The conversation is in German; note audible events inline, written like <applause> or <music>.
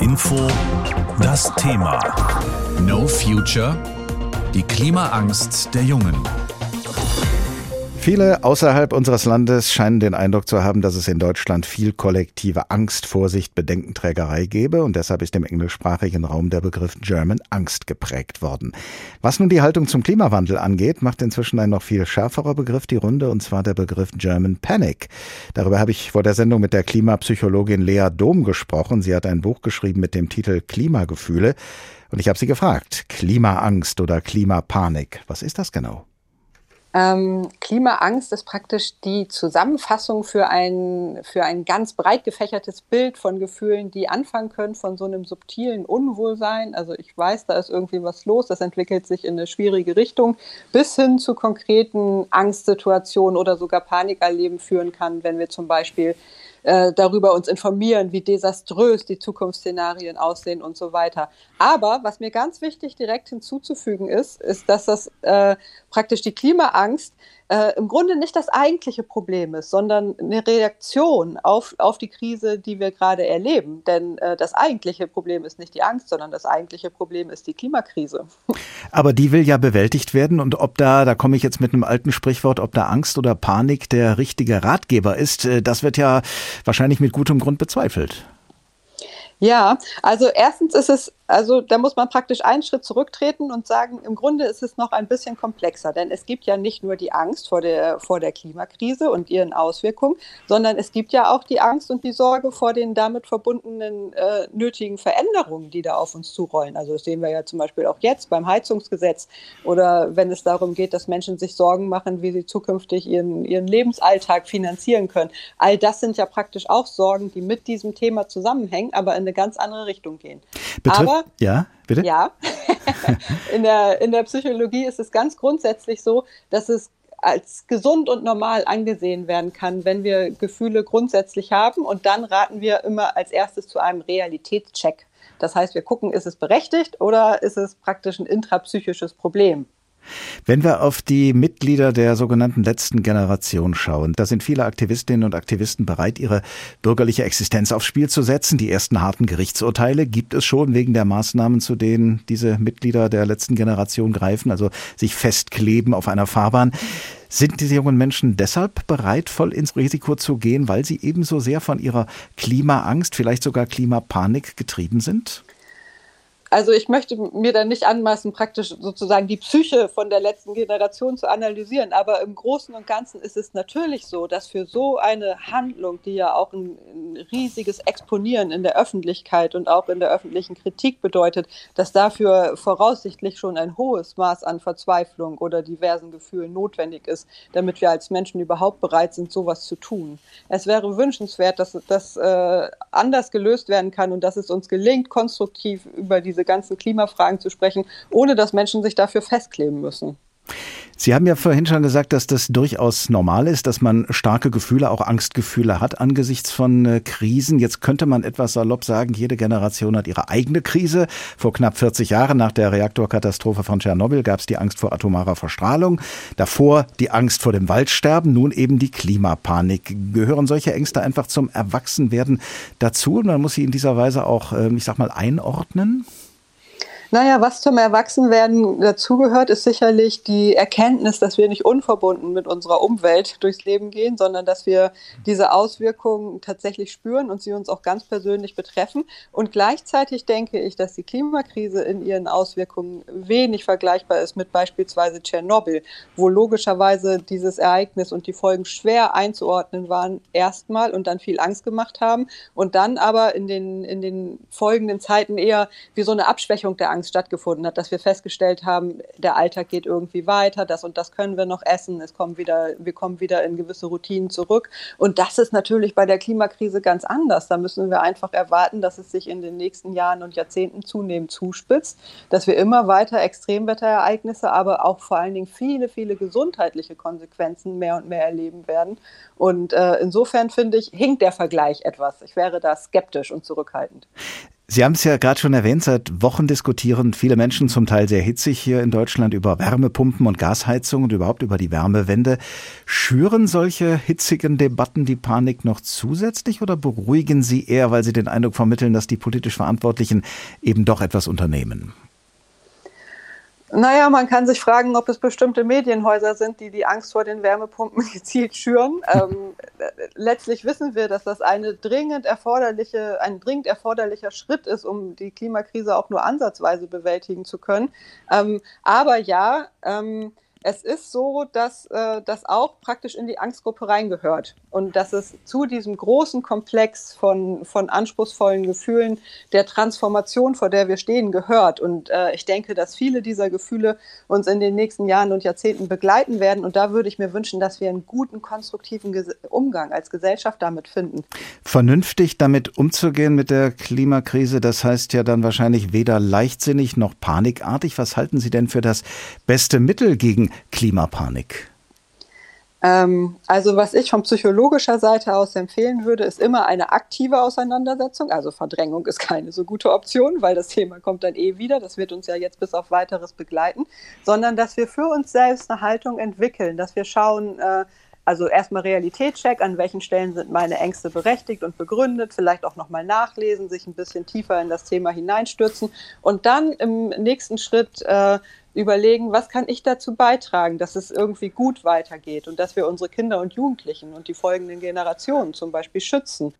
Info das Thema No Future die Klimaangst der Jungen. Viele außerhalb unseres Landes scheinen den Eindruck zu haben, dass es in Deutschland viel kollektive Angst, Vorsicht, Bedenkenträgerei gäbe und deshalb ist im englischsprachigen Raum der Begriff German Angst geprägt worden. Was nun die Haltung zum Klimawandel angeht, macht inzwischen ein noch viel schärferer Begriff die Runde und zwar der Begriff German Panic. Darüber habe ich vor der Sendung mit der Klimapsychologin Lea Dom gesprochen. Sie hat ein Buch geschrieben mit dem Titel Klimagefühle und ich habe sie gefragt, Klimaangst oder Klimapanik, was ist das genau? Ähm, Klimaangst ist praktisch die Zusammenfassung für ein, für ein ganz breit gefächertes Bild von Gefühlen, die anfangen können von so einem subtilen Unwohlsein. Also ich weiß, da ist irgendwie was los, das entwickelt sich in eine schwierige Richtung, bis hin zu konkreten Angstsituationen oder sogar Panikerleben führen kann, wenn wir zum Beispiel äh, darüber uns informieren, wie desaströs die Zukunftsszenarien aussehen und so weiter. Aber was mir ganz wichtig direkt hinzuzufügen ist, ist, dass das äh, praktisch die Klimaangst äh, im Grunde nicht das eigentliche Problem ist, sondern eine Reaktion auf, auf die Krise, die wir gerade erleben. Denn äh, das eigentliche Problem ist nicht die Angst, sondern das eigentliche Problem ist die Klimakrise. Aber die will ja bewältigt werden und ob da, da komme ich jetzt mit einem alten Sprichwort, ob da Angst oder Panik der richtige Ratgeber ist, äh, das wird ja wahrscheinlich mit gutem Grund bezweifelt. Ja, also erstens ist es also da muss man praktisch einen Schritt zurücktreten und sagen, im Grunde ist es noch ein bisschen komplexer, denn es gibt ja nicht nur die Angst vor der, vor der Klimakrise und ihren Auswirkungen, sondern es gibt ja auch die Angst und die Sorge vor den damit verbundenen äh, nötigen Veränderungen, die da auf uns zurollen. Also das sehen wir ja zum Beispiel auch jetzt beim Heizungsgesetz oder wenn es darum geht, dass Menschen sich Sorgen machen, wie sie zukünftig ihren, ihren Lebensalltag finanzieren können. All das sind ja praktisch auch Sorgen, die mit diesem Thema zusammenhängen, aber in eine ganz andere Richtung gehen. Betrifft aber ja, bitte? Ja. <laughs> in, der, in der Psychologie ist es ganz grundsätzlich so, dass es als gesund und normal angesehen werden kann, wenn wir Gefühle grundsätzlich haben. Und dann raten wir immer als erstes zu einem Realitätscheck. Das heißt, wir gucken, ist es berechtigt oder ist es praktisch ein intrapsychisches Problem? Wenn wir auf die Mitglieder der sogenannten letzten Generation schauen, da sind viele Aktivistinnen und Aktivisten bereit, ihre bürgerliche Existenz aufs Spiel zu setzen. Die ersten harten Gerichtsurteile gibt es schon wegen der Maßnahmen, zu denen diese Mitglieder der letzten Generation greifen, also sich festkleben auf einer Fahrbahn. Sind diese jungen Menschen deshalb bereit, voll ins Risiko zu gehen, weil sie ebenso sehr von ihrer Klimaangst, vielleicht sogar Klimapanik getrieben sind? Also ich möchte mir da nicht anmaßen, praktisch sozusagen die Psyche von der letzten Generation zu analysieren, aber im Großen und Ganzen ist es natürlich so, dass für so eine Handlung, die ja auch ein, ein riesiges Exponieren in der Öffentlichkeit und auch in der öffentlichen Kritik bedeutet, dass dafür voraussichtlich schon ein hohes Maß an Verzweiflung oder diversen Gefühlen notwendig ist, damit wir als Menschen überhaupt bereit sind, sowas zu tun. Es wäre wünschenswert, dass das äh, anders gelöst werden kann und dass es uns gelingt, konstruktiv über diese diese ganzen Klimafragen zu sprechen, ohne dass Menschen sich dafür festkleben müssen. Sie haben ja vorhin schon gesagt, dass das durchaus normal ist, dass man starke Gefühle, auch Angstgefühle hat angesichts von äh, Krisen. Jetzt könnte man etwas salopp sagen, jede Generation hat ihre eigene Krise. Vor knapp 40 Jahren nach der Reaktorkatastrophe von Tschernobyl gab es die Angst vor atomarer Verstrahlung, davor die Angst vor dem Waldsterben, nun eben die Klimapanik. Gehören solche Ängste einfach zum Erwachsenwerden dazu? Man muss sie in dieser Weise auch, ähm, ich sag mal, einordnen? Naja, was zum Erwachsenwerden dazugehört, ist sicherlich die Erkenntnis, dass wir nicht unverbunden mit unserer Umwelt durchs Leben gehen, sondern dass wir diese Auswirkungen tatsächlich spüren und sie uns auch ganz persönlich betreffen. Und gleichzeitig denke ich, dass die Klimakrise in ihren Auswirkungen wenig vergleichbar ist mit beispielsweise Tschernobyl, wo logischerweise dieses Ereignis und die Folgen schwer einzuordnen waren, erstmal und dann viel Angst gemacht haben und dann aber in den, in den folgenden Zeiten eher wie so eine Abschwächung der Angst Angst stattgefunden hat, dass wir festgestellt haben, der Alltag geht irgendwie weiter, das und das können wir noch essen, es kommen wieder, wir kommen wieder in gewisse Routinen zurück. Und das ist natürlich bei der Klimakrise ganz anders. Da müssen wir einfach erwarten, dass es sich in den nächsten Jahren und Jahrzehnten zunehmend zuspitzt, dass wir immer weiter Extremwetterereignisse, aber auch vor allen Dingen viele, viele gesundheitliche Konsequenzen mehr und mehr erleben werden. Und äh, insofern finde ich, hinkt der Vergleich etwas. Ich wäre da skeptisch und zurückhaltend. Sie haben es ja gerade schon erwähnt, seit Wochen diskutieren viele Menschen zum Teil sehr hitzig hier in Deutschland über Wärmepumpen und Gasheizung und überhaupt über die Wärmewende. Schüren solche hitzigen Debatten die Panik noch zusätzlich oder beruhigen sie eher, weil sie den Eindruck vermitteln, dass die politisch Verantwortlichen eben doch etwas unternehmen? Naja, man kann sich fragen, ob es bestimmte Medienhäuser sind, die die Angst vor den Wärmepumpen <laughs> gezielt schüren. Ähm, letztlich wissen wir, dass das eine dringend erforderliche, ein dringend erforderlicher Schritt ist, um die Klimakrise auch nur ansatzweise bewältigen zu können. Ähm, aber ja, ähm, es ist so, dass äh, das auch praktisch in die Angstgruppe reingehört und dass es zu diesem großen Komplex von, von anspruchsvollen Gefühlen der Transformation, vor der wir stehen, gehört. Und äh, ich denke, dass viele dieser Gefühle uns in den nächsten Jahren und Jahrzehnten begleiten werden. Und da würde ich mir wünschen, dass wir einen guten, konstruktiven Ges Umgang als Gesellschaft damit finden. Vernünftig damit umzugehen mit der Klimakrise, das heißt ja dann wahrscheinlich weder leichtsinnig noch panikartig. Was halten Sie denn für das beste Mittel gegen Klimapanik? Ähm, also was ich von psychologischer Seite aus empfehlen würde, ist immer eine aktive Auseinandersetzung. Also Verdrängung ist keine so gute Option, weil das Thema kommt dann eh wieder. Das wird uns ja jetzt bis auf weiteres begleiten, sondern dass wir für uns selbst eine Haltung entwickeln, dass wir schauen, äh, also erstmal Realitätscheck, an welchen Stellen sind meine Ängste berechtigt und begründet, vielleicht auch nochmal nachlesen, sich ein bisschen tiefer in das Thema hineinstürzen und dann im nächsten Schritt äh, überlegen, was kann ich dazu beitragen, dass es irgendwie gut weitergeht und dass wir unsere Kinder und Jugendlichen und die folgenden Generationen zum Beispiel schützen.